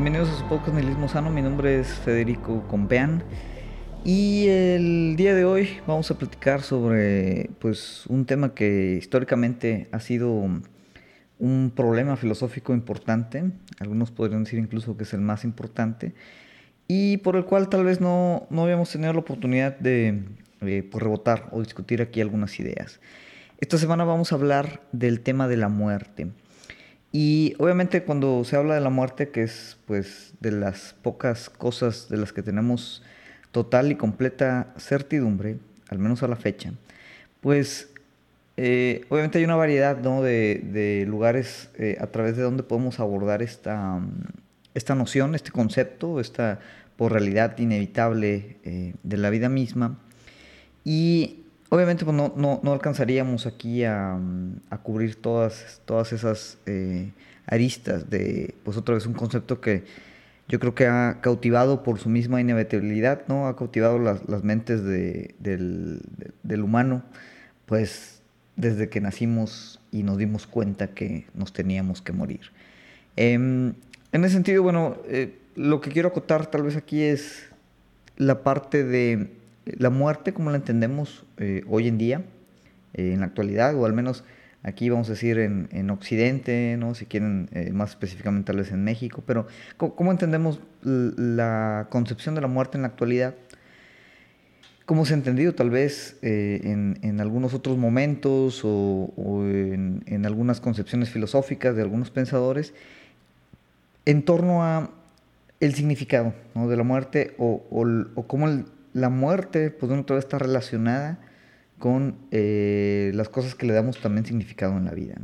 Bienvenidos a su podcast Nihilismo Sano. Mi nombre es Federico Compeán. Y el día de hoy vamos a platicar sobre pues, un tema que históricamente ha sido un problema filosófico importante. Algunos podrían decir incluso que es el más importante. Y por el cual tal vez no, no habíamos tenido la oportunidad de eh, pues, rebotar o discutir aquí algunas ideas. Esta semana vamos a hablar del tema de la muerte. Y obviamente cuando se habla de la muerte, que es pues de las pocas cosas de las que tenemos total y completa certidumbre, al menos a la fecha, pues eh, obviamente hay una variedad de, lugares eh, a través de donde podemos abordar esta, esta noción, este concepto, esta por realidad inevitable eh, de la vida misma. Y Obviamente pues, no, no, alcanzaríamos aquí a, cubrir todas, todas esas eh, aristas de, pues otra vez, un concepto que yo creo que ha cautivado por su misma inevitabilidad, ¿no? Ha cautivado las, mentes del, humano, pues desde que nacimos y nos dimos cuenta que nos teníamos que morir. Em, en ese sentido, bueno, eh, lo que quiero acotar tal vez aquí es la parte de la muerte como la entendemos eh, hoy en día, eh, en la actualidad, o al menos aquí vamos a decir en, Occidente, ¿no? si quieren eh, más específicamente tal vez en México, pero ¿cómo, entendemos la concepción de la muerte en la actualidad? ¿Cómo se ha entendido tal vez en, algunos otros momentos o, en, algunas concepciones filosóficas de algunos pensadores en torno a el significado de la muerte o, o cómo el, la muerte, pues uno todavía está relacionada con eh, las cosas que le damos también significado en la vida.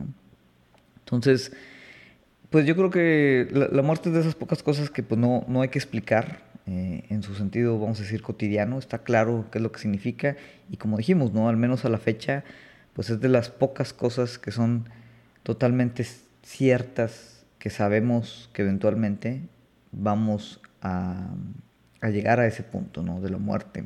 Entonces, pues yo creo que la, muerte es de esas pocas cosas que pues no, no hay que explicar eh, en su sentido, vamos a decir, cotidiano, está claro qué es lo que significa y como dijimos, ¿no? Al menos a la fecha, pues es de las pocas cosas que son totalmente ciertas, que sabemos que eventualmente vamos a, a llegar a ese punto, ¿no? De la muerte.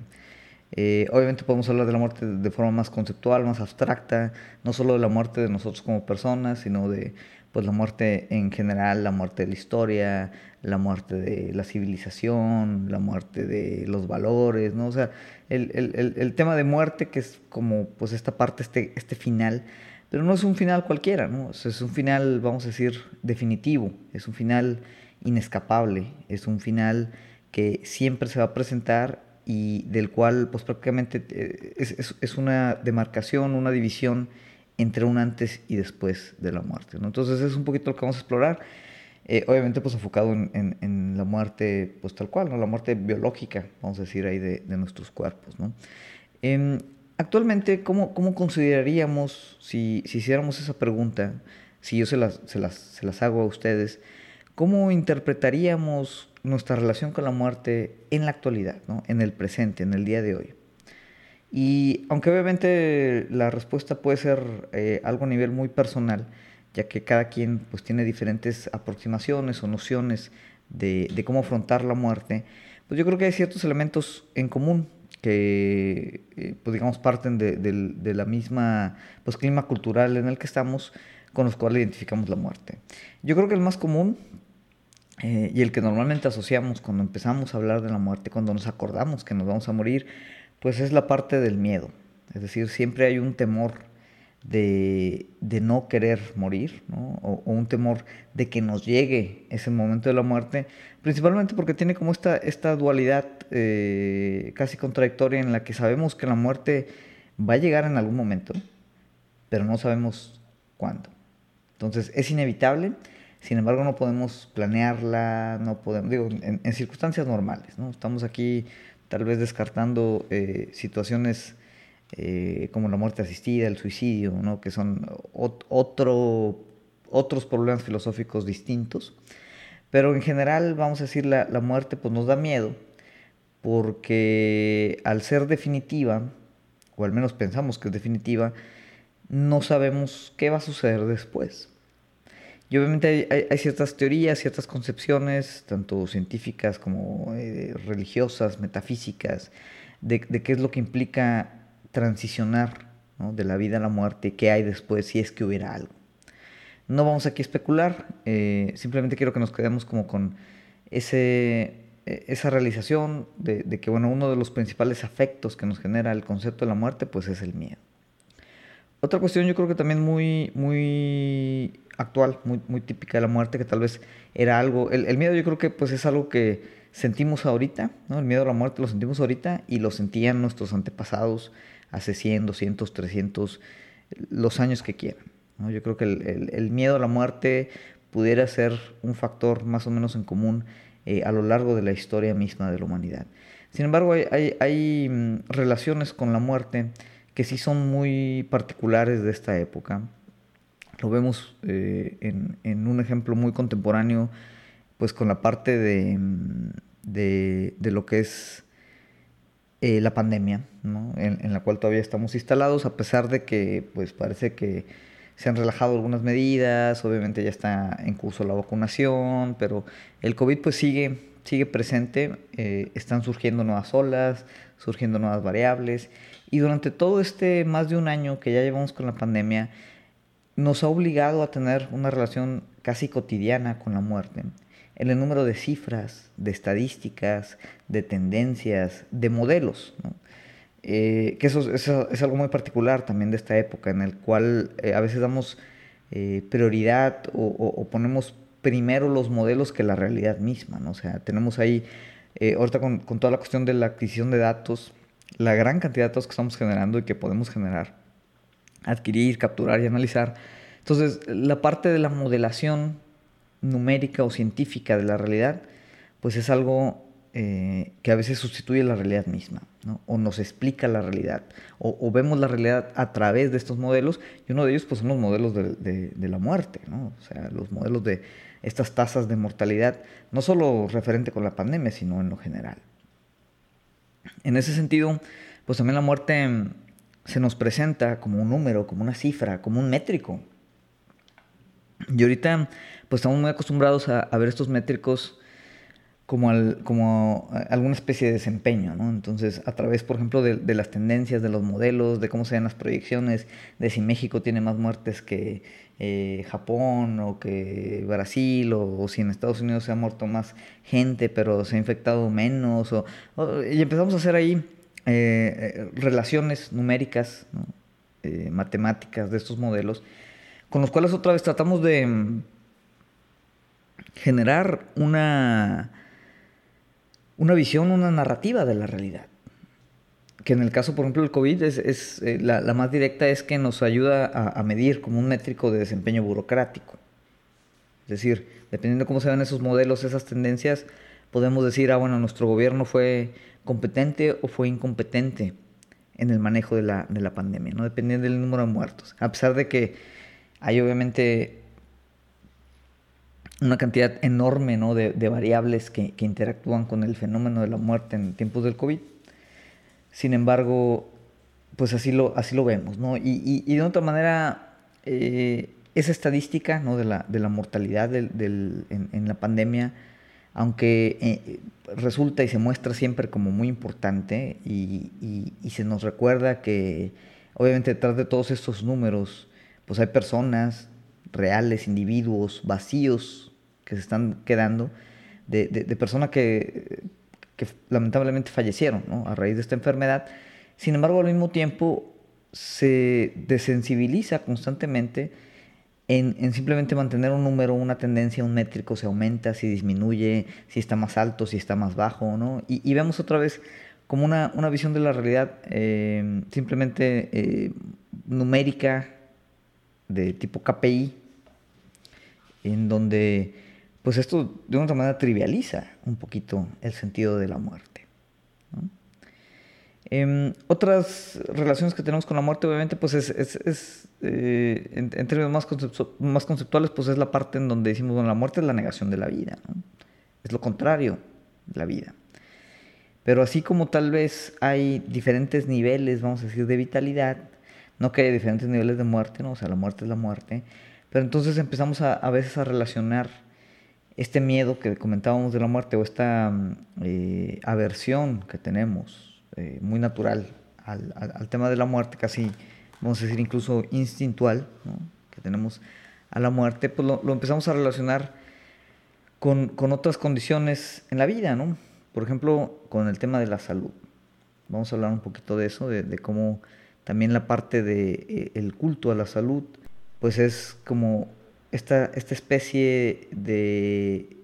Eh, obviamente podemos hablar de la muerte de forma más conceptual, más abstracta, no solo de la muerte de nosotros como personas, sino de pues, la muerte en general, la muerte de la historia, la muerte de la civilización, la muerte de los valores, ¿no? O sea, el, el, el, tema de muerte que es como pues esta parte, este, este final, pero no es un final cualquiera, ¿no? es un final, vamos a decir, definitivo, es un final inescapable, es un final siempre se va a presentar y del cual pues prácticamente eh, es, una demarcación, una división entre un antes y después de la muerte. Entonces es un poquito lo que vamos a explorar, eh, obviamente pues enfocado en, la muerte pues tal cual, ¿no? la muerte biológica, vamos a decir ahí de, nuestros cuerpos. ¿no? Em, actualmente, ¿cómo, ¿cómo, consideraríamos, si, si, hiciéramos esa pregunta, si yo se las, se las, se las hago a ustedes, cómo interpretaríamos nuestra relación con la muerte en la actualidad, ¿no? en el presente, en el día de hoy. Y aunque obviamente la respuesta puede ser eh, algo a nivel muy personal, ya que cada quien pues, tiene diferentes aproximaciones o nociones de, cómo afrontar la muerte, pues yo creo que hay ciertos elementos en común que, eh, pues digamos, parten de, de, la misma pues, clima cultural en el que estamos, con los cuales identificamos la muerte. Yo creo que el más común eh, y el que normalmente asociamos cuando empezamos a hablar de la muerte, cuando nos acordamos que nos vamos a morir, pues es la parte del miedo. Es decir, siempre hay un temor de, no querer morir, o, un temor de que nos llegue ese momento de la muerte, principalmente porque tiene como esta, esta dualidad eh, casi contradictoria en la que sabemos que la muerte va a llegar en algún momento, pero no sabemos cuándo. Entonces es inevitable sin embargo, no podemos planearla, no podemos, digo, en, circunstancias normales, ¿no? Estamos aquí tal vez descartando eh, situaciones eh, como la muerte asistida, el suicidio, ¿no? Que son otro, otros problemas filosóficos distintos. Pero en general, vamos a decir, la, la muerte pues nos da miedo porque al ser definitiva, o al menos pensamos que es definitiva, no sabemos qué va a suceder después. Y obviamente hay, ciertas teorías, ciertas concepciones, tanto científicas como eh, religiosas, metafísicas, de, qué es lo que implica transicionar de la vida a la muerte, qué hay después si es que hubiera algo. No vamos aquí a especular, eh, simplemente quiero que nos quedemos como con ese, e, esa realización de, que bueno, uno de los principales afectos que nos genera el concepto de la muerte pues es el miedo. Otra cuestión yo creo que también muy, muy actual, muy, muy típica de la muerte, que tal vez era algo, el, el miedo yo creo que pues es algo que sentimos ahorita, ¿no? el miedo a la muerte lo sentimos ahorita y lo sentían nuestros antepasados hace 100, 200, 300, los años que quieran. ¿no? Yo creo que el, el, miedo a la muerte pudiera ser un factor más o menos en común eh, a lo largo de la historia misma de la humanidad. Sin embargo, hay, hay, hay, mm, relaciones con la muerte que sí son muy particulares de esta época. Lo vemos eh, en, un ejemplo muy contemporáneo, pues con la parte de, mm, de, de lo que es eh, la pandemia, ¿no? en, en, la cual todavía estamos instalados, a pesar de que pues parece que se han relajado algunas medidas, obviamente ya está en curso la vacunación, pero el COVID pues sigue, sigue presente, eh, están surgiendo nuevas olas, surgiendo nuevas variables, y durante todo este más de un año que ya llevamos con la pandemia, nos ha obligado a tener una relación casi cotidiana con la muerte en el número de cifras, de estadísticas, de tendencias, de modelos. Eh, que eso, es algo muy particular también de esta época, en el cual eh, a veces damos eh, prioridad o, ponemos primero los modelos que la realidad misma. ¿no? O sea, tenemos ahí, ahorita con, con toda la cuestión de la adquisición de datos, la gran cantidad de datos que estamos generando y que podemos generar, adquirir, capturar y analizar. Entonces, la parte de la modelación numérica o científica de la realidad, pues es algo eh, que a veces sustituye la realidad misma, o nos explica la realidad, o, vemos la realidad a través de estos modelos, y uno de ellos pues, son los modelos de, la muerte, ¿no? o sea, los modelos de estas tasas de mortalidad, no solo referente con la pandemia, sino en lo general. En ese sentido, pues también la muerte se nos presenta como un número, como una cifra, como un métrico. Y ahorita pues estamos muy acostumbrados a, ver estos métricos como, como alguna especie de desempeño, ¿no? Entonces, a través, por ejemplo, de, las tendencias, de los modelos, de cómo se ven las proyecciones, de si México tiene más muertes que eh, Japón o que Brasil, o, si en Estados Unidos se ha muerto más gente, pero se ha infectado menos, o, y empezamos a hacer ahí eh, eh, relaciones numéricas, matemáticas de estos modelos, con los cuales otra vez tratamos de generar una, una visión, una narrativa de la realidad. Que en el caso, por ejemplo, del COVID, es, eh, la, más directa es que nos ayuda a, medir como un métrico de desempeño burocrático. Es decir, dependiendo de cómo se ven esos modelos, esas tendencias, podemos decir, ah, bueno, nuestro gobierno fue competente o fue incompetente en el manejo de la, de la pandemia, ¿no? dependiendo del número de muertos. A pesar de que hay obviamente una cantidad enorme ¿no? de, variables que, interactúan con el fenómeno de la muerte en tiempos del COVID. Sin embargo, pues así lo, así lo vemos. ¿no? Y, de otra manera, eh, esa estadística ¿no? de, la, de la mortalidad del, en, la pandemia, aunque eh, resulta y se muestra siempre como muy importante y, se nos recuerda que obviamente detrás de todos estos números, pues hay personas reales, individuos vacíos que se están quedando de, de, personas que, que, lamentablemente fallecieron ¿no? a raíz de esta enfermedad. Sin embargo, al mismo tiempo se desensibiliza constantemente en, en, simplemente mantener un número, una tendencia, un métrico, se aumenta, si disminuye, si está más alto, si está más bajo, ¿no? Y, vemos otra vez como una, una visión de la realidad eh, simplemente eh, numérica, de tipo KPI, en donde pues esto de una manera trivializa un poquito el sentido de la muerte. Em, otras relaciones que tenemos con la muerte, obviamente, pues es, eh, en, términos más, conceptuales, pues es la parte en donde decimos, bueno, la muerte es la negación de la vida, es lo contrario de la vida. Pero así como tal vez hay diferentes niveles, vamos a decir, de vitalidad, no que haya diferentes niveles de muerte, ¿no? o sea, la muerte es la muerte, pero entonces empezamos a, a veces a relacionar este miedo que comentábamos de la muerte o esta mm, eh, aversión que tenemos eh, muy natural al, tema de la muerte, casi vamos a decir incluso instintual, que tenemos a la muerte, pues lo, empezamos a relacionar con, otras condiciones en la vida, ¿no? Por ejemplo, con el tema de la salud. Vamos a hablar un poquito de eso, de, cómo también la parte del de, eh, culto a la salud, pues es como esta, esta especie de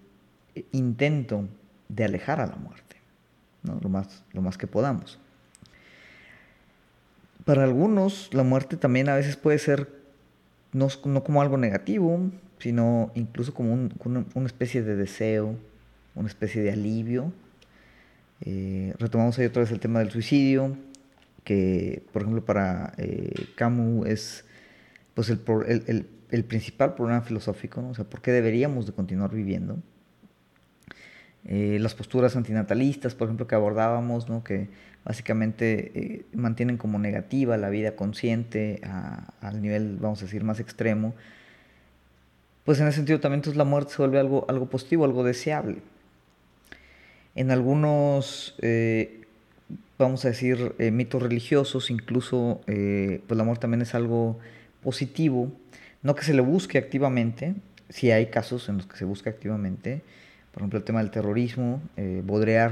intento de alejar a la muerte, ¿no? lo, más, lo más que podamos. Para algunos, la muerte también a veces puede ser no, como algo negativo, sino incluso como una especie de deseo, una especie de alivio. Eh, retomamos ahí otra vez el tema del suicidio, que por ejemplo para eh, Camus es pues el, el, el, principal problema filosófico, ¿no? o sea, ¿por qué deberíamos de continuar viviendo? Eh, las posturas antinatalistas, por ejemplo, que abordábamos, ¿no? que básicamente eh, mantienen como negativa la vida consciente al nivel, vamos a decir, más extremo, pues en ese sentido también entonces la muerte se vuelve algo, algo positivo, algo deseable. En algunos, eh, vamos a decir, mitos religiosos, incluso, pues la muerte también es algo positivo, no que se le busque activamente, si hay casos en los que se busca activamente, por ejemplo, el tema del terrorismo, eh,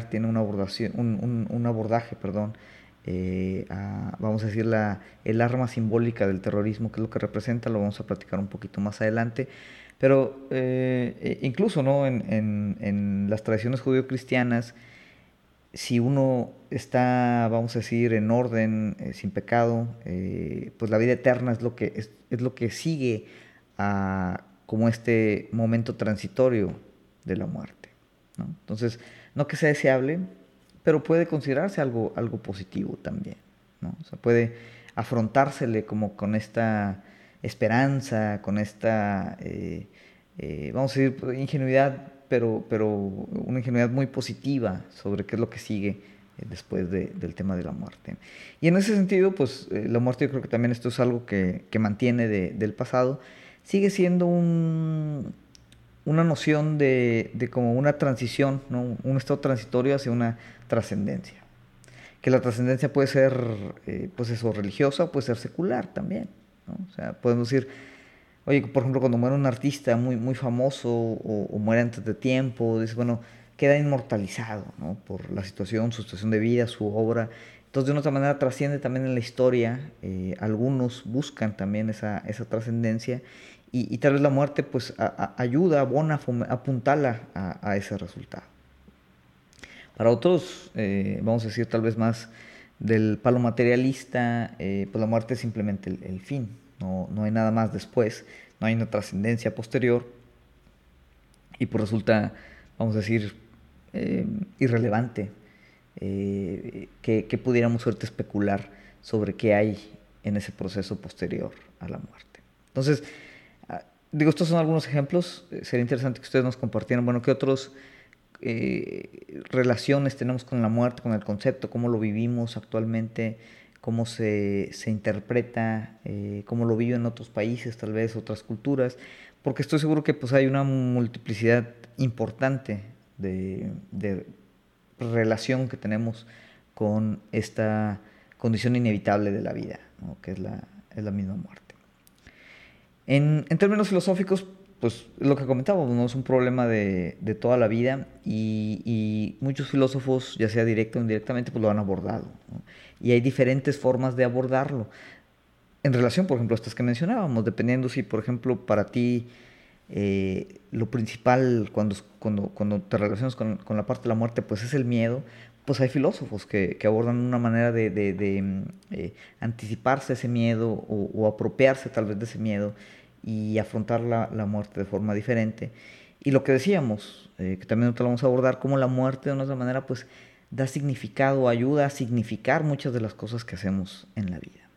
tiene una abordación, un, un, abordaje, perdón, eh, vamos a decir, la, el arma simbólica del terrorismo, que es lo que representa, lo vamos a platicar un poquito más adelante. Pero eh, e, incluso ¿no? en, en, en las tradiciones judío-cristianas, si uno está, vamos a decir, en orden, eh, sin pecado, pues la vida eterna es lo que, es, es lo que sigue a como este momento transitorio de la muerte. ¿no? Entonces, no que sea deseable, pero puede considerarse algo, algo positivo también. ¿no? O sea, puede afrontársele como con esta esperanza, con esta, eh, eh, vamos a decir, ingenuidad, pero, pero una ingenuidad muy positiva sobre qué es lo que sigue eh, después del tema de la muerte. Y en ese sentido, pues la muerte yo creo que también esto es algo que, que mantiene del pasado, sigue siendo un, una noción de, de como una transición, ¿no? un estado transitorio hacia una trascendencia. Que la trascendencia puede ser, eh, pues eso, religiosa, puede ser secular también. ¿no? O sea, podemos decir, oye, por ejemplo, cuando muere un artista muy, muy famoso o, muere antes de tiempo, dice, bueno, queda inmortalizado ¿no? por la situación, su situación de vida, su obra. Entonces, de una otra manera, trasciende también en la historia. Eh, algunos buscan también esa, esa trascendencia y, tal vez la muerte pues ayuda, abona, apuntala a, ese resultado. Para otros, eh, vamos a decir tal vez más del palo materialista, eh, pues la muerte es simplemente el, fin, no, no, hay nada más después, no hay una trascendencia posterior y pues resulta, vamos a decir, eh, irrelevante que, que, pudiéramos suerte especular sobre qué hay en ese proceso posterior a la muerte. Entonces, digo, estos son algunos ejemplos. Eh, sería interesante que ustedes nos compartieran, bueno, qué otras eh, relaciones tenemos con la muerte, con el concepto, cómo lo vivimos actualmente, cómo se, se interpreta, eh, cómo lo viven otros países, tal vez otras culturas, porque estoy seguro que pues hay una multiplicidad importante de, de relación que tenemos con esta condición inevitable de la vida, que es la, es la misma muerte. En, términos filosóficos, pues lo que comentábamos, ¿no? es un problema de, toda la vida y, muchos filósofos, ya sea directo o indirectamente, pues lo han abordado. Y hay diferentes formas de abordarlo. En relación, por ejemplo, a estas que mencionábamos, dependiendo si, por ejemplo, para ti eh, lo principal cuando, cuando, cuando te relacionas con, la parte de la muerte, pues es el miedo, pues hay filósofos que, abordan una manera de, mm, eh, anticiparse ese miedo o, apropiarse tal vez de ese miedo y afrontar la, muerte de forma diferente. Y lo que decíamos, eh, que también lo vamos a abordar, como la muerte de una manera pues da significado, ayuda a significar muchas de las cosas que hacemos en la vida.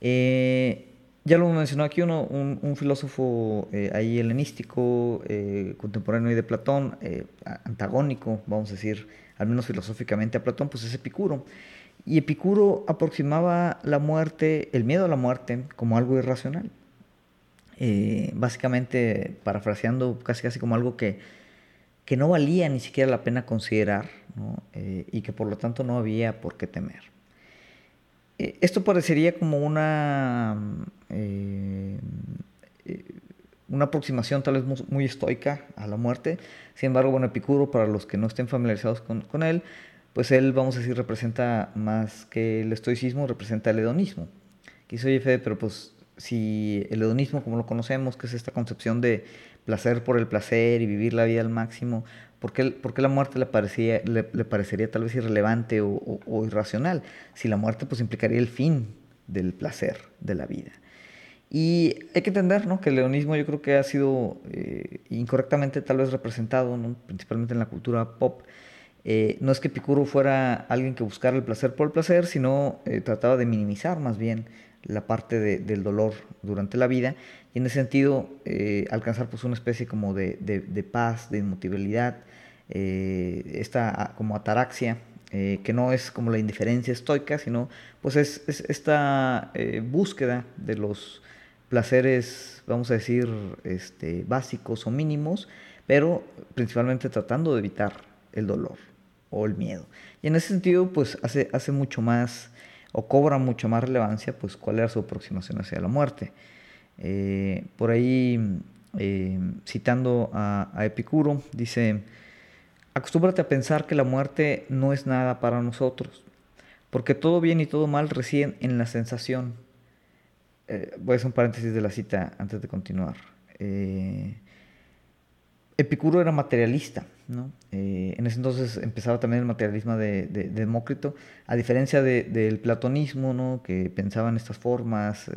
Eh, ya lo mencionó aquí uno, un, filósofo ahí helenístico, contemporáneo de Platón, antagónico, vamos a decir, al menos filosóficamente a Platón, pues es Epicuro. Y Epicuro aproximaba la muerte, el miedo a la muerte, como algo irracional. Eh, básicamente, parafraseando casi casi como algo que, que no valía ni siquiera la pena considerar eh, y que por lo tanto no había por qué temer. Eh, esto parecería como una una aproximación tal vez muy, estoica a la muerte. Sin embargo, bueno, Epicuro, para los que no estén familiarizados con, con él, pues él, vamos a decir, representa más que el estoicismo, representa el hedonismo. Quiso oye, Fede, pero pues si el hedonismo, como lo conocemos, que es esta concepción de placer por el placer y vivir la vida al máximo, ¿por qué, la muerte le, parecía, le, parecería tal vez irrelevante o, irracional? Si la muerte pues implicaría el fin del placer de la vida. Y hay que entender ¿no? que el leonismo yo creo que ha sido eh, incorrectamente tal vez representado, principalmente en la cultura pop. Eh, no es que Epicuro fuera alguien que buscara el placer por el placer, sino eh, trataba de minimizar más bien la parte del dolor durante la vida y en ese sentido alcanzar pues una especie como de, de paz, de inmutabilidad, esta como ataraxia, que no es como la indiferencia estoica, sino pues es, es esta búsqueda de los placeres, vamos a decir, este, básicos o mínimos, pero principalmente tratando de evitar el dolor o el miedo. Y en ese sentido, pues hace, hace mucho más o cobra mucho más relevancia, pues cuál era su aproximación hacia la muerte. Eh, por ahí, eh, citando a, a Epicuro, dice, acostúmbrate a pensar que la muerte no es nada para nosotros, porque todo bien y todo mal residen en la sensación eh, voy a hacer un paréntesis de la cita antes de continuar. Eh, Epicuro era materialista, ¿no? Eh, en ese entonces empezaba también el materialismo de, Demócrito, a diferencia del platonismo, ¿no? que pensaba en estas formas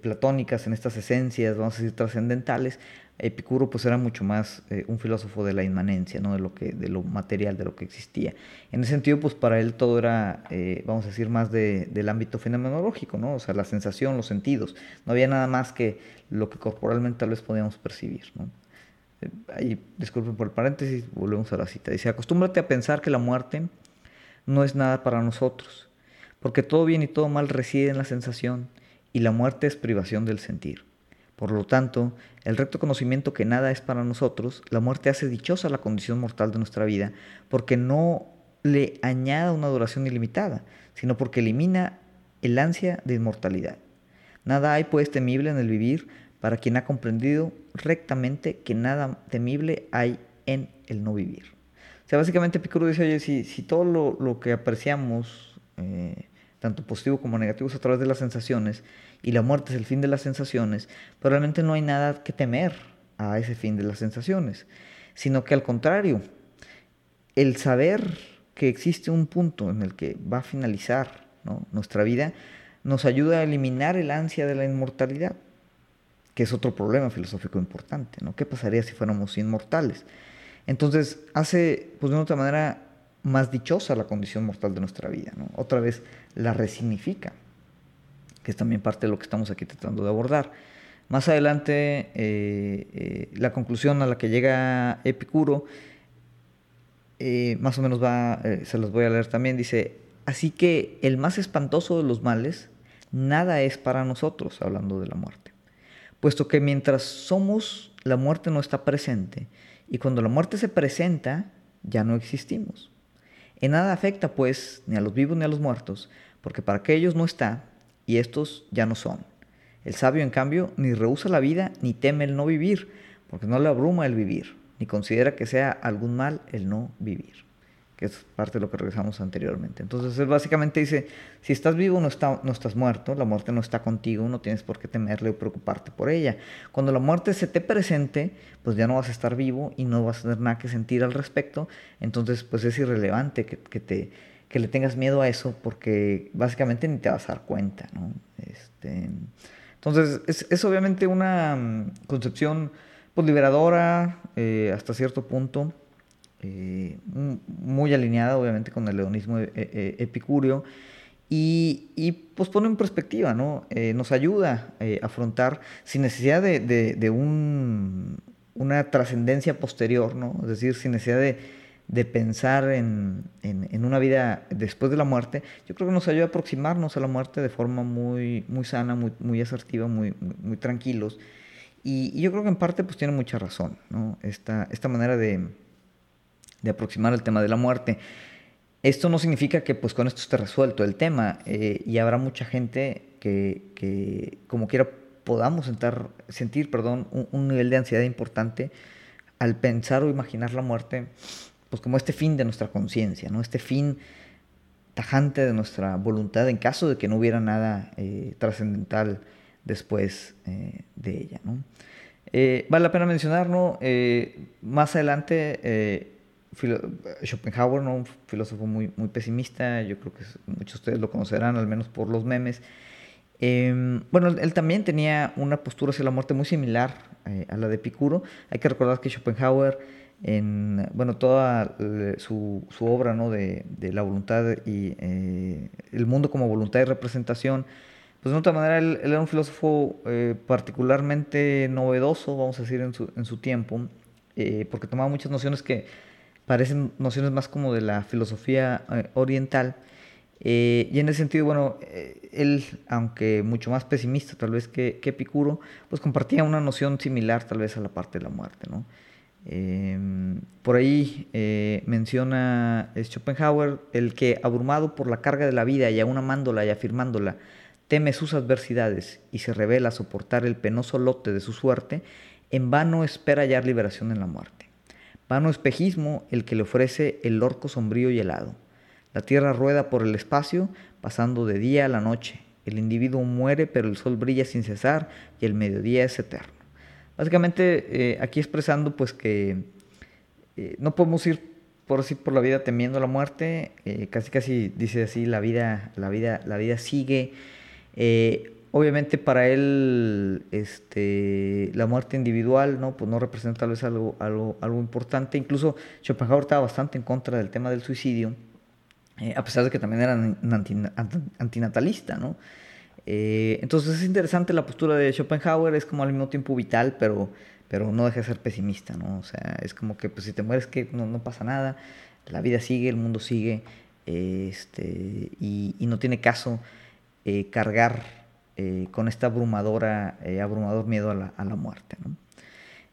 platónicas, en estas esencias, vamos a decir, trascendentales. Epicuro pues era mucho más eh, un filósofo de la inmanencia, ¿no? de, lo que, de lo material, de lo que existía. En ese sentido, pues para él todo era, eh, vamos a decir, más de, del ámbito fenomenológico, ¿no? o sea, la sensación, los sentidos. No había nada más que lo que corporalmente tal vez podíamos percibir. ¿no? Eh, ahí, disculpen por el paréntesis, volvemos a la cita. Dice, acostúmbrate a pensar que la muerte no es nada para nosotros, porque todo bien y todo mal reside en la sensación, y la muerte es privación del sentir. Por lo tanto, el recto conocimiento que nada es para nosotros, la muerte hace dichosa la condición mortal de nuestra vida, porque no le añada una duración ilimitada, sino porque elimina el ansia de inmortalidad. Nada hay pues temible en el vivir para quien ha comprendido rectamente que nada temible hay en el no vivir. O sea, básicamente Picuro dice, oye, si, si todo lo, que apreciamos, eh, tanto positivo como negativo, es a través de las sensaciones, y la muerte es el fin de las sensaciones, pero realmente no hay nada que temer a ese fin de las sensaciones, sino que al contrario, el saber que existe un punto en el que va a finalizar nuestra vida nos ayuda a eliminar el ansia de la inmortalidad, que es otro problema filosófico importante. ¿no? ¿Qué pasaría si fuéramos inmortales? Entonces hace, pues de otra manera, más dichosa la condición mortal de nuestra vida. Otra vez la resignifica que es también parte de lo que estamos aquí tratando de abordar. Más adelante, eh, eh, la conclusión a la que llega Epicuro, eh, más o menos va, se los voy a leer también, dice, así que el más espantoso de los males, nada es para nosotros, hablando de la muerte, puesto que mientras somos, la muerte no está presente, y cuando la muerte se presenta, ya no existimos. En nada afecta, pues, ni a los vivos ni a los muertos, porque para que ellos no está, y estos ya no son. El sabio, en cambio, ni rehúsa la vida ni teme el no vivir, porque no le abruma el vivir, ni considera que sea algún mal el no vivir, que es parte de lo que regresamos anteriormente. Entonces él básicamente dice, si estás vivo no, está, no estás muerto, la muerte no está contigo, no tienes por qué temerle o preocuparte por ella. Cuando la muerte se te presente, pues ya no vas a estar vivo y no vas a tener nada que sentir al respecto, entonces pues es irrelevante que, que te que le tengas miedo a eso porque básicamente ni te vas a dar cuenta, ¿no? Este, entonces, es, obviamente una mm, concepción pues, liberadora eh, hasta cierto punto, eh, muy alineada obviamente con el leonismo eh, epicúreo y, y, pues pone en perspectiva, ¿no? nos ayuda a afrontar sin necesidad de, de un, una trascendencia posterior, ¿no? Es decir, sin necesidad de de pensar en, una vida después de la muerte, yo creo que nos ayuda a aproximarnos a la muerte de forma muy, muy sana, muy, muy asertiva, muy, muy, tranquilos. Y, yo creo que en parte pues tiene mucha razón, ¿no? Esta, esta manera de, aproximar el tema de la muerte. Esto no significa que pues con esto esté resuelto el tema eh, y habrá mucha gente que, que como quiera podamos sentir perdón, un, nivel de ansiedad importante al pensar o imaginar la muerte pues como este fin de nuestra conciencia, ¿no? este fin tajante de nuestra voluntad en caso de que no hubiera nada eh, trascendental después eh, de ella. vale la pena mencionar, ¿no? más adelante Schopenhauer, ¿no? un filósofo muy, muy pesimista, yo creo que muchos de ustedes lo conocerán, al menos por los memes. Em, bueno, él, también tenía una postura hacia la muerte muy similar eh, a la de Epicuro. Hay que recordar que Schopenhauer, en bueno, toda su, su obra ¿no? de, de, la voluntad y eh, el mundo como voluntad y representación, pues de otra manera él, era un filósofo eh, particularmente novedoso, vamos a decir, en su, en su tiempo, porque tomaba muchas nociones que parecen nociones más como de la filosofía eh, oriental. Eh, y en ese sentido, bueno, eh, él, aunque mucho más pesimista tal vez que, que, Epicuro, pues compartía una noción similar tal vez a la parte de la muerte, ¿no? Em, por ahí menciona Schopenhauer el que, abrumado por la carga de la vida y aún amándola y afirmándola, teme sus adversidades y se revela soportar el penoso lote de su suerte, en vano espera hallar liberación en la muerte. Vano espejismo el que le ofrece el orco sombrío y helado. La tierra rueda por el espacio, pasando de día a la noche. El individuo muere, pero el sol brilla sin cesar y el mediodía es eterno. Básicamente, eh, aquí expresando pues que eh, no podemos ir por así por la vida temiendo la muerte. Eh, casi casi dice así la vida, la vida, la vida sigue. Obviamente para él este, la muerte individual ¿no? Pues no representa tal vez algo, algo, algo importante. Incluso Schopenhauer estaba bastante en contra del tema del suicidio, eh, a pesar de que también era antinatalista. ¿no? Eh, entonces es interesante la postura de Schopenhauer, es como al mismo tiempo vital, pero, pero no deja de ser pesimista. ¿no? O sea, es como que pues, si te mueres que no, no pasa nada, la vida sigue, el mundo sigue, este, y, no tiene caso eh, cargar eh, con esta abrumadora, eh, abrumador miedo a la, muerte.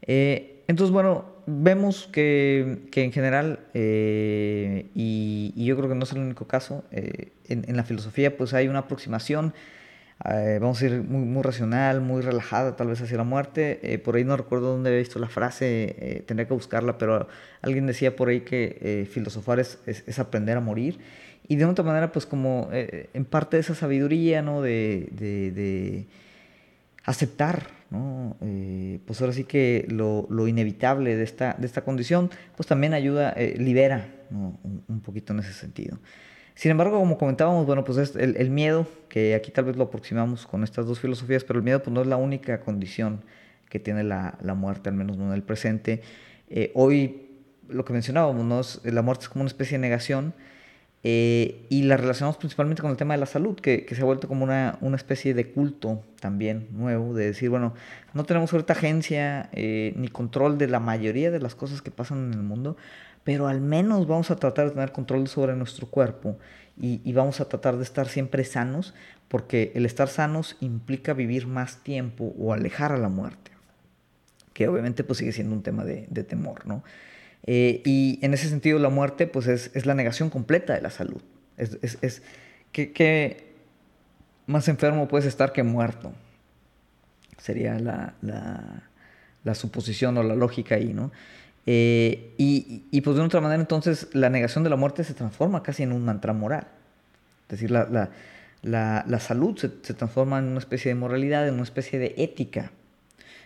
Eh, entonces, bueno, vemos que, en general, y, yo creo que no es el único caso, en, la filosofía pues hay una aproximación, vamos a decir, muy, muy racional, muy relajada tal vez hacia la muerte. por ahí no recuerdo dónde había visto la frase, tendría que buscarla, pero alguien decía por ahí que filosofar es, es aprender a morir. Y de otra manera, pues como eh, en parte de esa sabiduría, ¿no? De, de, aceptar, ¿no? Eh, pues ahora sí que lo, lo, inevitable de esta, de esta condición, pues también ayuda, eh, libera un, poquito en ese sentido. Sin embargo, como comentábamos, bueno, pues es el, el, miedo, que aquí tal vez lo aproximamos con estas dos filosofías, pero el miedo pues no es la única condición que tiene la, la muerte, al menos no en el presente. hoy, lo que mencionábamos, ¿no? Es, la muerte es como una especie de negación, eh, y la relacionamos principalmente con el tema de la salud, que, se ha vuelto como una, especie de culto también nuevo, de decir, bueno, no tenemos ahorita agencia eh, ni control de la mayoría de las cosas que pasan en el mundo, pero al menos vamos a tratar de tener control sobre nuestro cuerpo y, y vamos a tratar de estar siempre sanos, porque el estar sanos implica vivir más tiempo o alejar a la muerte, que obviamente pues sigue siendo un tema de, de temor, ¿no? Eh, y en ese sentido la muerte pues es, es la negación completa de la salud. Es, es, es ¿qué, más enfermo puedes estar que muerto? Sería la, la, la suposición o la lógica ahí, ¿no? Eh, y, y, pues de otra manera entonces la negación de la muerte se transforma casi en un mantra moral. Es decir, la, la, la, la salud se, se transforma en una especie de moralidad, en una especie de ética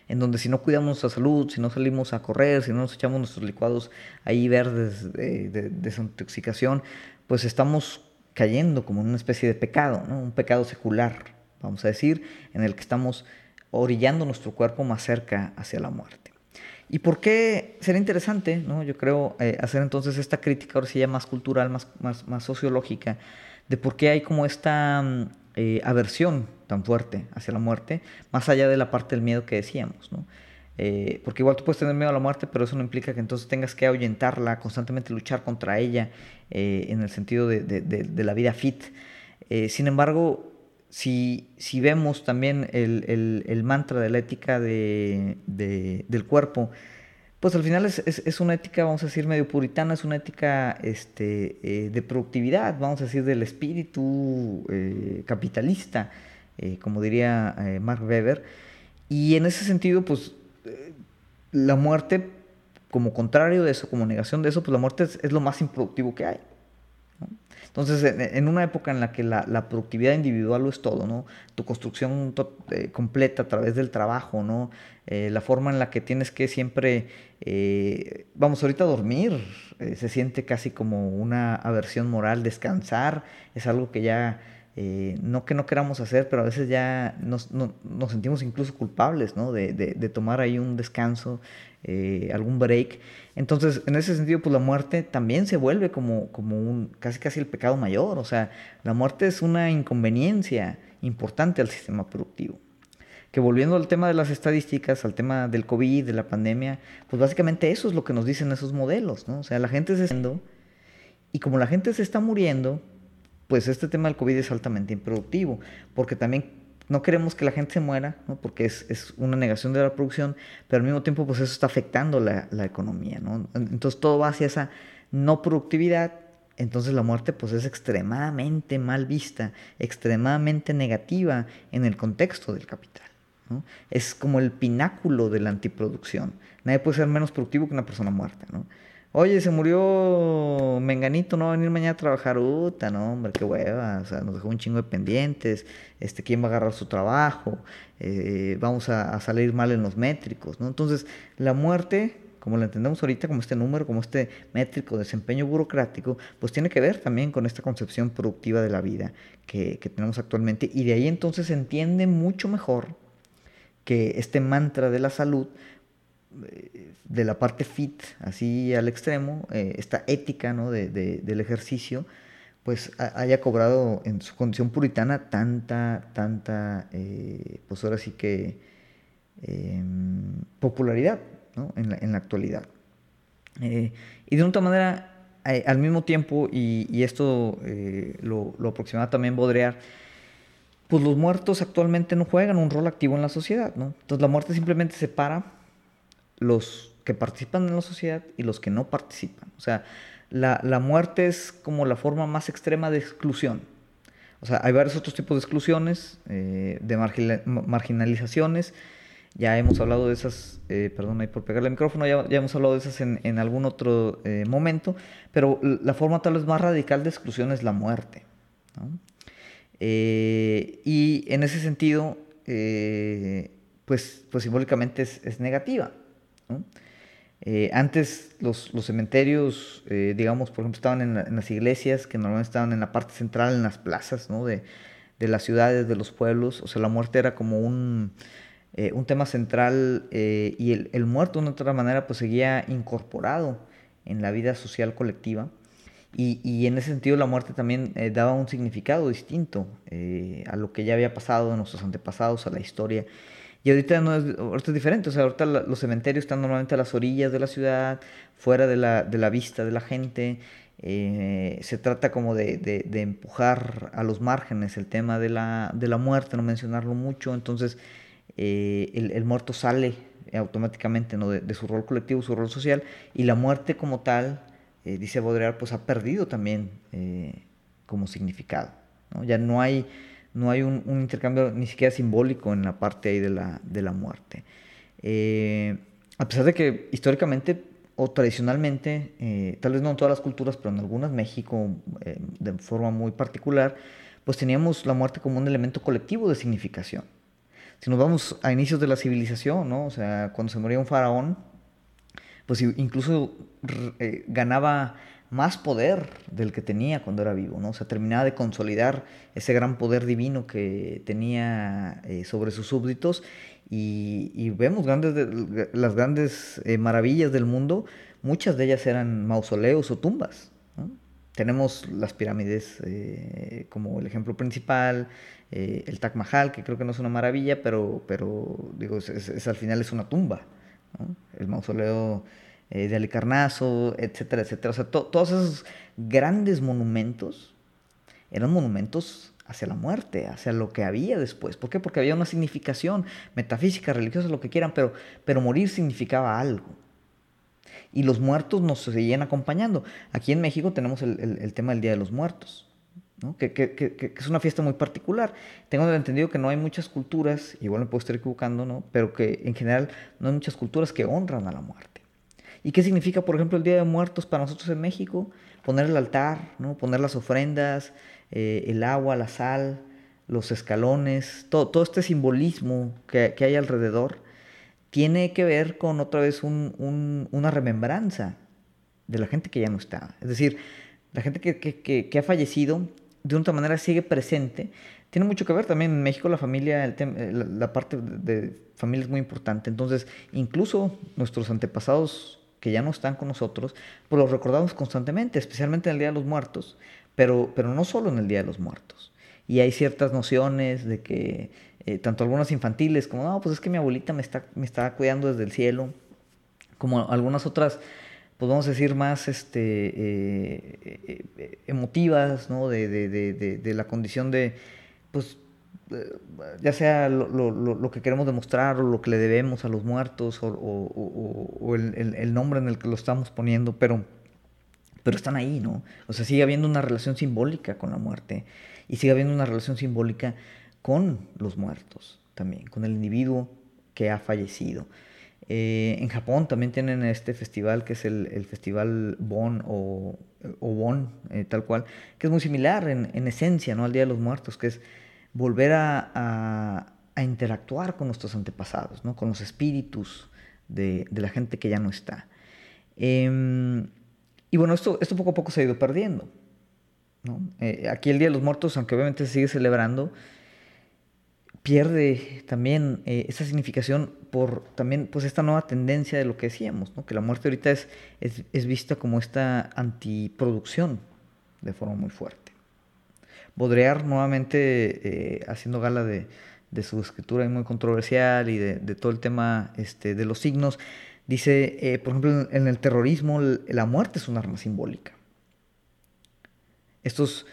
en donde si no cuidamos nuestra salud, si no salimos a correr, si no nos echamos nuestros licuados ahí verdes de, desintoxicación, pues estamos cayendo como en una especie de pecado, ¿no? un pecado secular, vamos a decir, en el que estamos orillando nuestro cuerpo más cerca hacia la muerte. ¿Y por qué sería interesante, ¿no? yo creo, eh, hacer entonces esta crítica, ahora sí ya más cultural, más, más, más sociológica, de por qué hay como esta mm, eh, aversión tan fuerte hacia la muerte, más allá de la parte del miedo que decíamos, ¿no? Eh, porque igual tú puedes tener miedo a la muerte, pero eso no implica que entonces tengas que ahuyentarla, constantemente luchar contra ella, eh, en el sentido de, de, la vida fit. sin embargo, si, si, vemos también el, el, mantra de la ética de, del cuerpo, pues al final es, es, una ética, vamos a decir, medio puritana, es una ética este, eh, de productividad, vamos a decir, del espíritu eh, capitalista, eh, como diría Mark Weber. Y en ese sentido, pues la muerte, como contrario de eso, como negación de eso, pues la muerte es, lo más improductivo que hay. Entonces, en, una época en la que la, productividad individual lo es todo, ¿no? Tu construcción eh, completa a través del trabajo, ¿no? Eh, la forma en la que tienes que siempre, vamos, ahorita dormir, se siente casi como una aversión moral, descansar es algo que ya eh, no que no queramos hacer, pero a veces ya nos, sentimos incluso culpables, ¿no? De, tomar ahí un descanso, eh, algún break. Entonces, en ese sentido, pues la muerte también se vuelve como, un, casi casi el pecado mayor. O sea, la muerte es una inconveniencia importante al sistema productivo. Que volviendo al tema de las estadísticas, al tema del COVID, de la pandemia, pues básicamente eso es lo que nos dicen esos modelos, ¿no? O sea, la gente se está muriendo y como la gente se está muriendo, pues este tema del COVID es altamente improductivo, porque también no queremos que la gente se muera, ¿no? porque es, es, una negación de la producción, pero al mismo tiempo pues eso está afectando la, la, economía. ¿no? Entonces todo va hacia esa no productividad, entonces la muerte pues es extremadamente mal vista, extremadamente negativa en el contexto del capital. ¿no? Es como el pináculo de la antiproducción. Nadie puede ser menos productivo que una persona muerta. ¿no? Oye, se murió Menganito, no va a venir mañana a trabajar. Uta, no, hombre, qué hueva. O sea, nos dejó un chingo de pendientes. Este, ¿quién va a agarrar su trabajo? Eh, vamos a, salir mal en los métricos, ¿no? Entonces, la muerte, como la entendemos ahorita, como este número, como este métrico, desempeño burocrático, pues tiene que ver también con esta concepción productiva de la vida que tenemos actualmente. Y de ahí entonces se entiende mucho mejor que este mantra de la salud de la parte fit, así al extremo, eh, esta ética ¿no? de, del ejercicio, pues haya cobrado en su condición puritana tanta, tanta, eh, pues ahora sí que em, popularidad ¿no? en, la, en, la, actualidad. Eh, y de otra manera, al mismo tiempo, y, esto lo, lo, aproximaba también Baudrillard, pues los muertos actualmente no juegan un rol activo en la sociedad, ¿no? Entonces la muerte simplemente separa los que participan en la sociedad y los que no participan. O sea, la, la muerte es como la forma más extrema de exclusión. O sea, hay varios otros tipos de exclusiones, eh, de marginalizaciones. Ya hemos hablado de esas, eh, perdón ahí por pegarle el micrófono, ya, ya, hemos hablado de esas en, en algún otro eh, momento, pero la forma tal vez más radical de exclusión es la muerte. y en ese sentido, pues, pues simbólicamente es, es negativa. Eh, antes los, cementerios, eh, digamos, por ejemplo, estaban en, las iglesias, que normalmente estaban en la parte central, en las plazas de, las ciudades, de los pueblos. O sea, la muerte era como un, eh, un tema central y el, muerto de una otra manera pues seguía incorporado en la vida social colectiva. Y, y en ese sentido la muerte también daba un significado distinto a lo que ya había pasado en nuestros antepasados, a la historia. Y ahorita, no es, ahorita es diferente, o sea, ahorita los cementerios están normalmente a las orillas de la ciudad, fuera de la, de la vista de la gente. Eh, se trata como de, de, empujar a los márgenes el tema de la, de la muerte, no mencionarlo mucho. Entonces, eh, el, el, muerto sale automáticamente ¿no? de, su rol colectivo, su rol social, y la muerte como tal, eh, dice Baudrillard, pues ha perdido también como significado. ¿no? Ya no hay no hay un, intercambio ni siquiera simbólico en la parte ahí de la, de la muerte. Eh, a pesar de que históricamente o tradicionalmente, eh, tal vez no en todas las culturas, pero en algunas, México eh, de forma muy particular, pues teníamos la muerte como un elemento colectivo de significación. Si nos vamos a inicios de la civilización, ¿no? o sea, cuando se moría un faraón, pues incluso ganaba más poder del que tenía cuando era vivo, ¿no? O sea, terminaba de consolidar ese gran poder divino que tenía eh, sobre sus súbditos y, vemos grandes las grandes eh, maravillas del mundo, muchas de ellas eran mausoleos o tumbas. Tenemos las pirámides eh, como el ejemplo principal, el Taj Mahal, que creo que no es una maravilla, pero, pero digo, es, al final es una tumba. El mausoleo eh, de Alicarnazo, etcétera, etcétera. O sea, todos esos grandes monumentos eran monumentos hacia la muerte, hacia lo que había después. ¿Por qué? Porque había una significación metafísica, religiosa, lo que quieran, pero, pero morir significaba algo. Y los muertos nos seguían acompañando. Aquí en México tenemos el, tema del Día de los Muertos. que, es una fiesta muy particular. Tengo entendido que no hay muchas culturas, igual me puedo estar equivocando, ¿no? pero que en general no hay muchas culturas que honran a la muerte. ¿Y qué significa, por ejemplo, el Día de Muertos para nosotros en México? Poner el altar, ¿no? poner las ofrendas, eh, el agua, la sal, los escalones, todo, todo este simbolismo que, hay alrededor, tiene que ver con otra vez una remembranza de la gente que ya no está. Es decir, la gente que, ha fallecido de una otra manera sigue presente. Tiene mucho que ver también en México la familia, el la, parte de familia es muy importante. Entonces, incluso nuestros antepasados que ya no están con nosotros, pues los recordamos constantemente, especialmente en el Día de los Muertos, pero, pero no solo en el Día de los Muertos. Y hay ciertas nociones de que, eh, tanto algunas infantiles, como, no, pues es que mi abuelita me está, me está cuidando desde el cielo, como algunas otras pues decir, más este, eh, eh, emotivas, ¿no? De, de, de, de, la condición de, pues, ya sea lo, lo, lo, que queremos demostrar o lo que le debemos a los muertos o, o, o el, el, el, nombre en el que lo estamos poniendo, pero, pero están ahí, ¿no? O sea, sigue habiendo una relación simbólica con la muerte y sigue habiendo una relación simbólica con los muertos también, con el individuo que ha fallecido. Eh, en Japón también tienen este festival que es el, festival Bon o, Bon, eh, tal cual, que es muy similar en, esencia ¿no? al Día de los Muertos, que es volver a, interactuar con nuestros antepasados, ¿no? con los espíritus de, la gente que ya no está. Em, y bueno, esto, poco a poco se ha ido perdiendo. Eh, aquí el Día de los Muertos, aunque obviamente se sigue celebrando, pierde también eh, esa significación por también pues esta nueva tendencia de lo que decíamos, que la muerte ahorita es, es, vista como esta antiproducción de forma muy fuerte. Baudrillard nuevamente eh, haciendo gala de, de, su escritura muy controversial y de, de, todo el tema este, de los signos, dice, eh, por ejemplo, en el terrorismo la muerte es un arma simbólica. Estos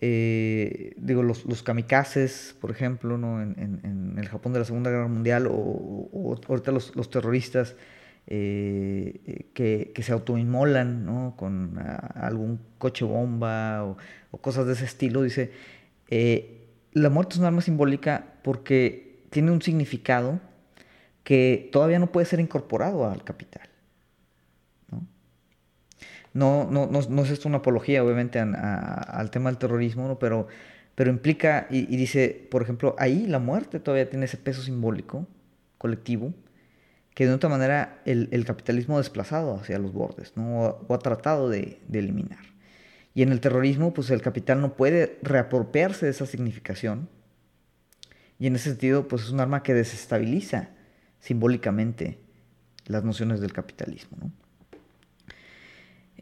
eh, digo, los, los, kamikazes, por ejemplo, ¿no? en, en, el Japón de la Segunda Guerra Mundial, o, ahorita los, los terroristas eh, que, se autoinmolan ¿no? con algún coche bomba o, cosas de ese estilo, dice, eh, la muerte es un arma simbólica porque tiene un significado que todavía no puede ser incorporado al capital. No, no, no, no es esto una apología, obviamente, al tema del terrorismo, pero, pero implica, y, dice, por ejemplo, ahí la muerte todavía tiene ese peso simbólico, colectivo, que de otra manera el, capitalismo ha desplazado hacia los bordes, ¿no? o, ha tratado de, eliminar. Y en el terrorismo, pues el capital no puede reapropiarse de esa significación. Y en ese sentido, pues es un arma que desestabiliza simbólicamente las nociones del capitalismo. ¿no?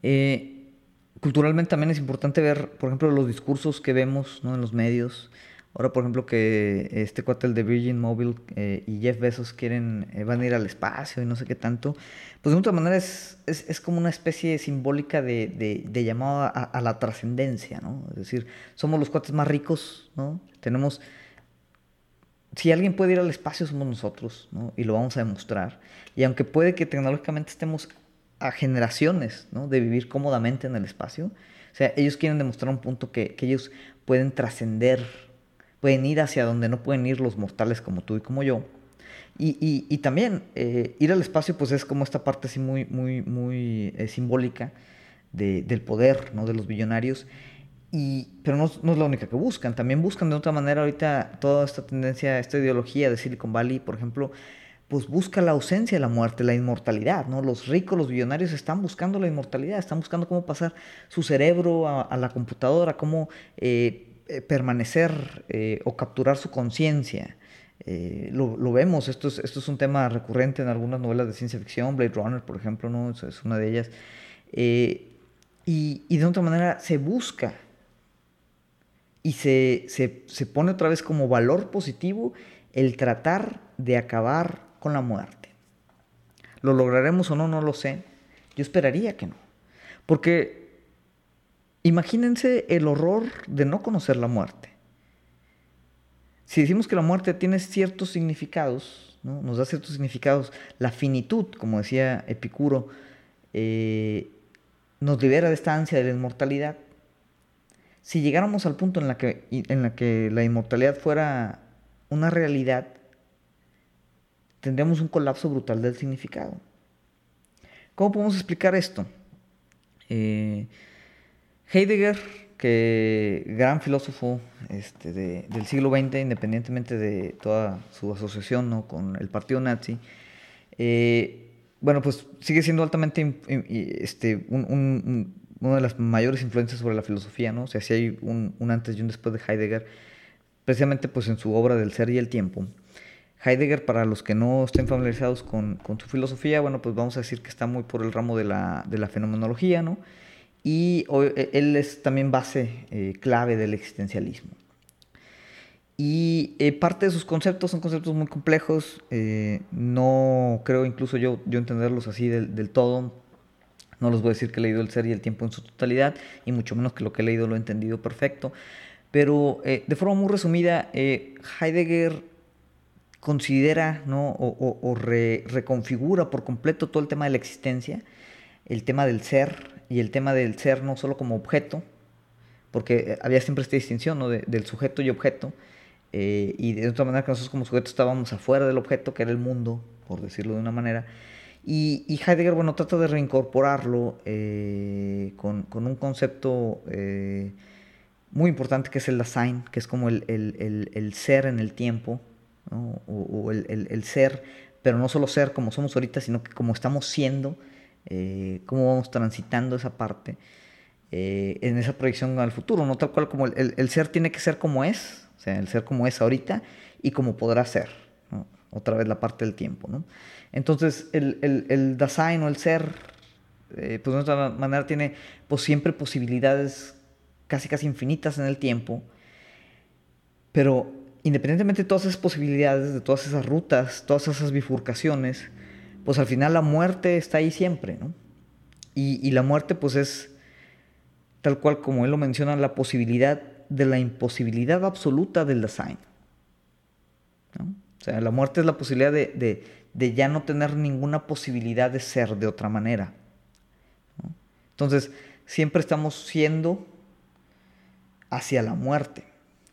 Eh, culturalmente también es importante ver, por ejemplo, los discursos que vemos en los medios. Ahora, por ejemplo, que este cuate, de Virgin Mobile eh, y Jeff Bezos quieren, eh, van a ir al espacio y no sé qué tanto, pues de otra manera es, es, como una especie simbólica de, de, de llamado a, la trascendencia, ¿no? Es decir, somos los cuates más ricos, ¿no? Tenemos... Si alguien puede ir al espacio, somos nosotros, ¿no? Y lo vamos a demostrar. Y aunque puede que tecnológicamente estemos a generaciones ¿no? de vivir cómodamente en el espacio. O sea, ellos quieren demostrar un punto que, que ellos pueden trascender, pueden ir hacia donde no pueden ir los mortales como tú y como yo. Y, y, y también eh, ir al espacio pues es como esta parte así muy, muy, muy eh, simbólica de, del poder ¿no? de los billonarios. Y, pero no, no, es la única que buscan, también buscan de otra manera ahorita toda esta tendencia, esta ideología de Silicon Valley, por ejemplo, pues busca la ausencia de la muerte, la inmortalidad, ¿no? Los ricos, los billonarios están buscando la inmortalidad, están buscando cómo pasar su cerebro a, la computadora, cómo eh, eh, permanecer eh, o capturar su conciencia. Lo, lo, vemos, esto es, esto es un tema recurrente en algunas novelas de ciencia ficción, Blade Runner, por ejemplo, ¿no? es una de ellas. Y, y, de otra manera se busca y se, se, se pone otra vez como valor positivo el tratar de acabar con la muerte. ¿Lo lograremos o no? No lo sé. Yo esperaría que no. Porque imagínense el horror de no conocer la muerte. Si decimos que la muerte tiene ciertos significados, ¿no? nos da ciertos significados, la finitud, como decía Epicuro, eh, nos libera de esta ansia de la inmortalidad. si llegáramos al punto en la que, en la, que la inmortalidad fuera una realidad, tendríamos un colapso brutal del significado. ¿Cómo podemos explicar esto? Eh, Heidegger, que gran filósofo este, del siglo XX, independientemente de toda su asociación con el partido nazi, eh, bueno, pues sigue siendo altamente este, una de las mayores influencias sobre la filosofía, ¿no? O sea, si hay un, antes y un después de Heidegger, precisamente pues en su obra del ser y el tiempo. Heidegger, para los que no estén familiarizados con, su filosofía, bueno, pues vamos a decir que está muy por el ramo de la, fenomenología, ¿no? Y e, él es también base eh, clave del existencialismo. Y eh, parte de sus conceptos son conceptos muy complejos, eh, no creo incluso yo, yo entenderlos así del, todo, no les voy a decir que he leído el ser y el tiempo en su totalidad, y mucho menos que lo que he leído lo he entendido perfecto, pero de forma muy resumida, Heidegger considera ¿no? o, reconfigura por completo todo el tema de la existencia, el tema del ser y el tema del ser no solo como objeto, porque había siempre esta distinción ¿no? del sujeto y objeto, eh, y de otra manera que nosotros como sujeto estábamos afuera del objeto, que era el mundo, por decirlo de una manera, y, Heidegger, bueno, trata de reincorporarlo eh, con, un concepto eh, muy importante que es el Dasein, que es como el, el ser en el tiempo, o, el, ser, pero no solo ser como somos ahorita, sino que como estamos siendo, eh, cómo vamos transitando esa parte eh, en esa proyección al futuro, no tal cual como el, ser tiene que ser como es, o sea, el ser como es ahorita y como podrá ser, otra vez la parte del tiempo. ¿no? Entonces, el, el, Dasein o el ser, eh, pues de otra manera tiene pues, siempre posibilidades casi casi infinitas en el tiempo, pero independientemente de todas esas posibilidades, de todas esas rutas, todas esas bifurcaciones, pues al final la muerte está ahí siempre, ¿no? Y, la muerte pues es, tal cual como él lo menciona, la posibilidad de la imposibilidad absoluta del design. ¿no? O sea, la muerte es la posibilidad de, ya no tener ninguna posibilidad de ser de otra manera. Entonces, siempre estamos siendo hacia la muerte,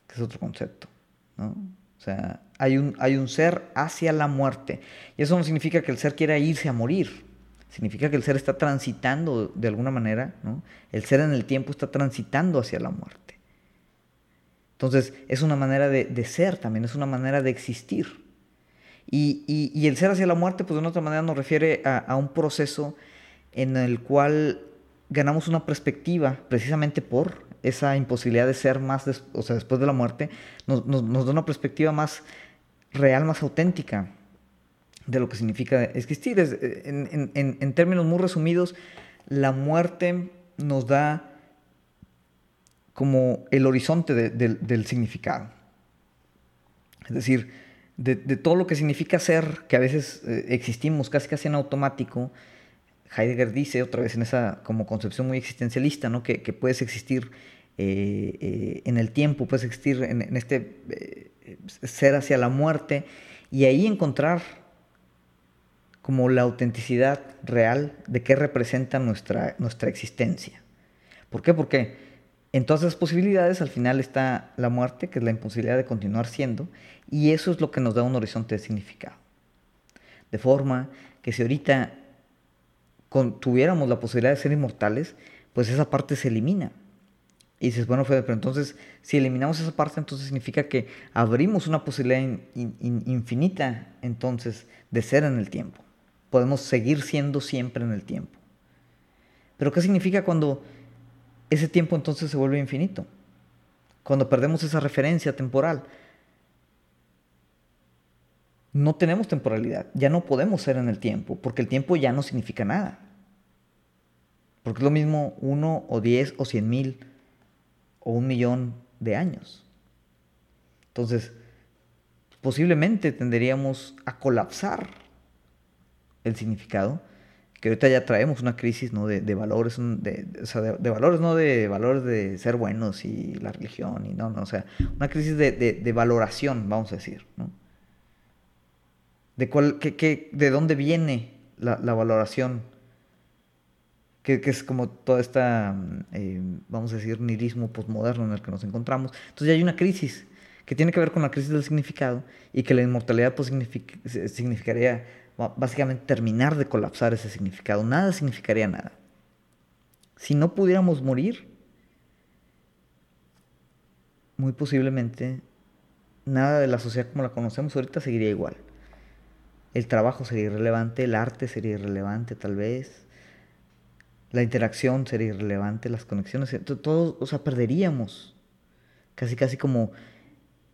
que es otro concepto. O sea, hay un, hay un ser hacia la muerte. Y eso no significa que el ser quiera irse a morir. Significa que el ser está transitando de alguna manera, ¿no? El ser en el tiempo está transitando hacia la muerte. Entonces, es una manera de, ser también, es una manera de existir. Y, el ser hacia la muerte, pues de otra manera nos refiere a, a un proceso en el cual ganamos una perspectiva precisamente por esa imposibilidad de ser más, o sea, después de la muerte, nos, da una perspectiva más real, más auténtica de lo que significa existir. en, términos muy resumidos, la muerte nos da como el horizonte del significado. Es decir, de, todo lo que significa ser, que a veces eh, existimos casi casi en automático, Heidegger dice otra vez en esa como concepción muy existencialista, ¿no? que, puedes existir eh, eh, en el tiempo, puedes existir en, este eh, ser hacia la muerte y ahí encontrar como la autenticidad real de qué representa nuestra, nuestra existencia. ¿Por qué? Porque en todas esas posibilidades al final está la muerte, que es la imposibilidad de continuar siendo, y eso es lo que nos da un horizonte de significado. De forma que si ahorita tuviéramos la posibilidad de ser inmortales, pues esa parte se elimina. Y dices, bueno, Fede, pero entonces, si eliminamos esa parte, entonces significa que abrimos una posibilidad infinita, entonces, de ser en el tiempo. Podemos seguir siendo siempre en el tiempo. Pero ¿qué significa cuando ese tiempo entonces se vuelve infinito? Cuando perdemos esa referencia temporal. No tenemos temporalidad, ya no podemos ser en el tiempo, porque el tiempo ya no significa nada. Porque es lo mismo uno o diez o cien mil o un millón de años. Entonces, posiblemente tendríamos a colapsar el significado, que ahorita ya traemos una crisis ¿no? de, valores, de, o sea, de, valores, no de valores de ser buenos y la religión, y no, no, o sea, una crisis de, valoración, vamos a decir, ¿no? De, cuál, qué, qué, de dónde viene la, la valoración que, es como toda esta, eh, vamos a decir, nihilismo postmoderno en el que nos encontramos. Entonces ya hay una crisis que tiene que ver con la crisis del significado y que la inmortalidad pues, significaría básicamente terminar de colapsar ese significado. Nada significaría nada. Si no pudiéramos morir, muy posiblemente nada de la sociedad como la conocemos ahorita seguiría igual. El trabajo sería irrelevante, el arte sería irrelevante tal vez, la interacción sería irrelevante, las conexiones, todo, o sea, perderíamos casi casi como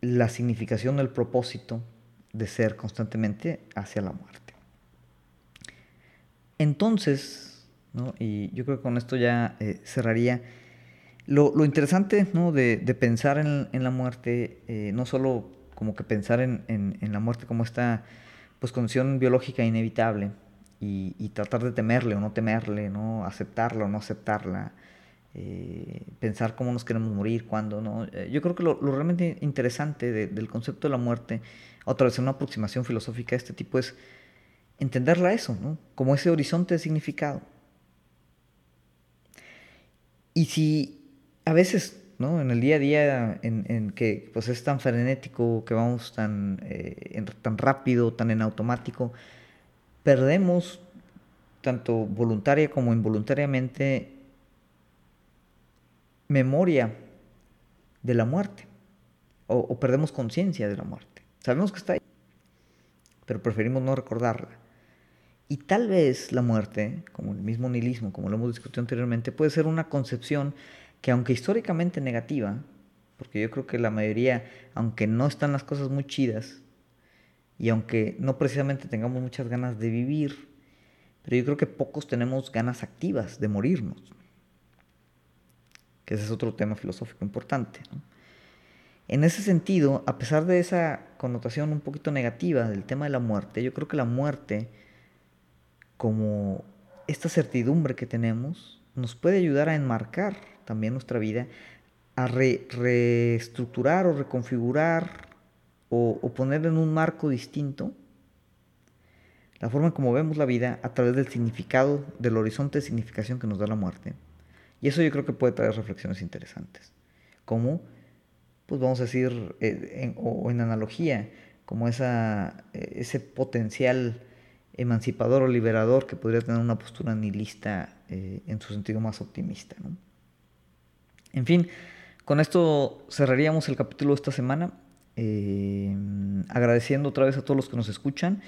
la significación del propósito de ser constantemente hacia la muerte. Entonces, y yo creo que con esto ya eh, cerraría, lo, interesante de, pensar en, la muerte, eh, no solo como que pensar en, la muerte como esta pues, condición biológica inevitable, y, tratar de temerle o no temerle, ¿no? aceptarla o no aceptarla, eh, pensar cómo nos queremos morir, cuándo, ¿no? Eh, yo creo que lo, realmente interesante del concepto de la muerte, otra vez en una aproximación filosófica de este tipo, es entenderla eso, ¿no? como ese horizonte de significado. Y si a veces, ¿no? En el día a día, en, que pues es tan frenético, que vamos tan, eh, tan rápido, tan en automático, perdemos, tanto voluntaria como involuntariamente, memoria de la muerte, o, perdemos conciencia de la muerte. Sabemos que está ahí, pero preferimos no recordarla. Y tal vez la muerte, como el mismo nihilismo, como lo hemos discutido anteriormente, puede ser una concepción que aunque históricamente negativa, porque yo creo que la mayoría, aunque no están las cosas muy chidas, y aunque no precisamente tengamos muchas ganas de vivir, pero yo creo que pocos tenemos ganas activas de morirnos. Que ese es otro tema filosófico importante. En ese sentido, a pesar de esa connotación un poquito negativa del tema de la muerte, yo creo que la muerte, como esta certidumbre que tenemos, nos puede ayudar a enmarcar también nuestra vida, a reestructurar o reconfigurar o, poner en un marco distinto la forma en como vemos la vida a través del significado, del horizonte de significación que nos da la muerte. Y eso yo creo que puede traer reflexiones interesantes. Como, pues vamos a decir, eh, o en analogía, como esa, eh, ese potencial emancipador o liberador que podría tener una postura nihilista eh, en su sentido más optimista. En fin, con esto cerraríamos el capítulo de esta semana. Eh, agradeciendo otra vez a todos los que nos escuchan.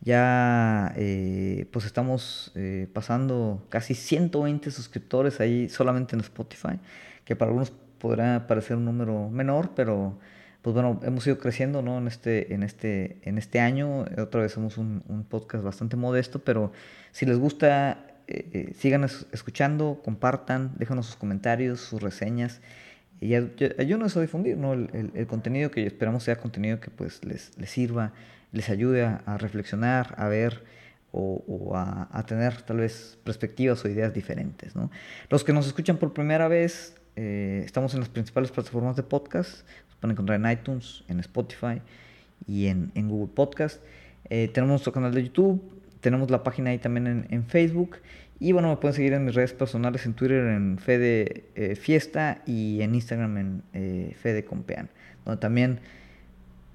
Ya eh, pues estamos eh, pasando casi 120 suscriptores ahí solamente en Spotify, que para algunos podrá parecer un número menor, pero pues bueno, hemos ido creciendo ¿no? en, este, en, este, en este año. Otra vez somos un, un podcast bastante modesto, pero si les gusta, sigan escuchando, compartan, déjanos sus comentarios, sus reseñas y ayúdenos a difundir ¿no? el, el, contenido que esperamos sea contenido que pues les, les sirva, les ayude a, reflexionar, a ver o, o a, a, tener tal vez perspectivas o ideas diferentes. ¿no? Los que nos escuchan por primera vez, eh, estamos en las principales plataformas de podcast, nos pueden encontrar en iTunes, en Spotify y en, en Google Podcast. Eh, tenemos nuestro canal de YouTube, tenemos la página ahí también en, en Facebook y bueno, me pueden seguir en mis redes personales, en Twitter en Fede eh, Fiesta y en Instagram en eh, Fede Compean, donde también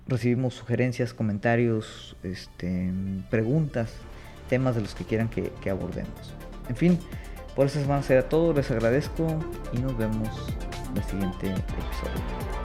recibimos sugerencias, comentarios, este, preguntas, temas de los que quieran que, abordemos. En fin, por esta semana será todo, les agradezco y nos vemos en el siguiente episodio.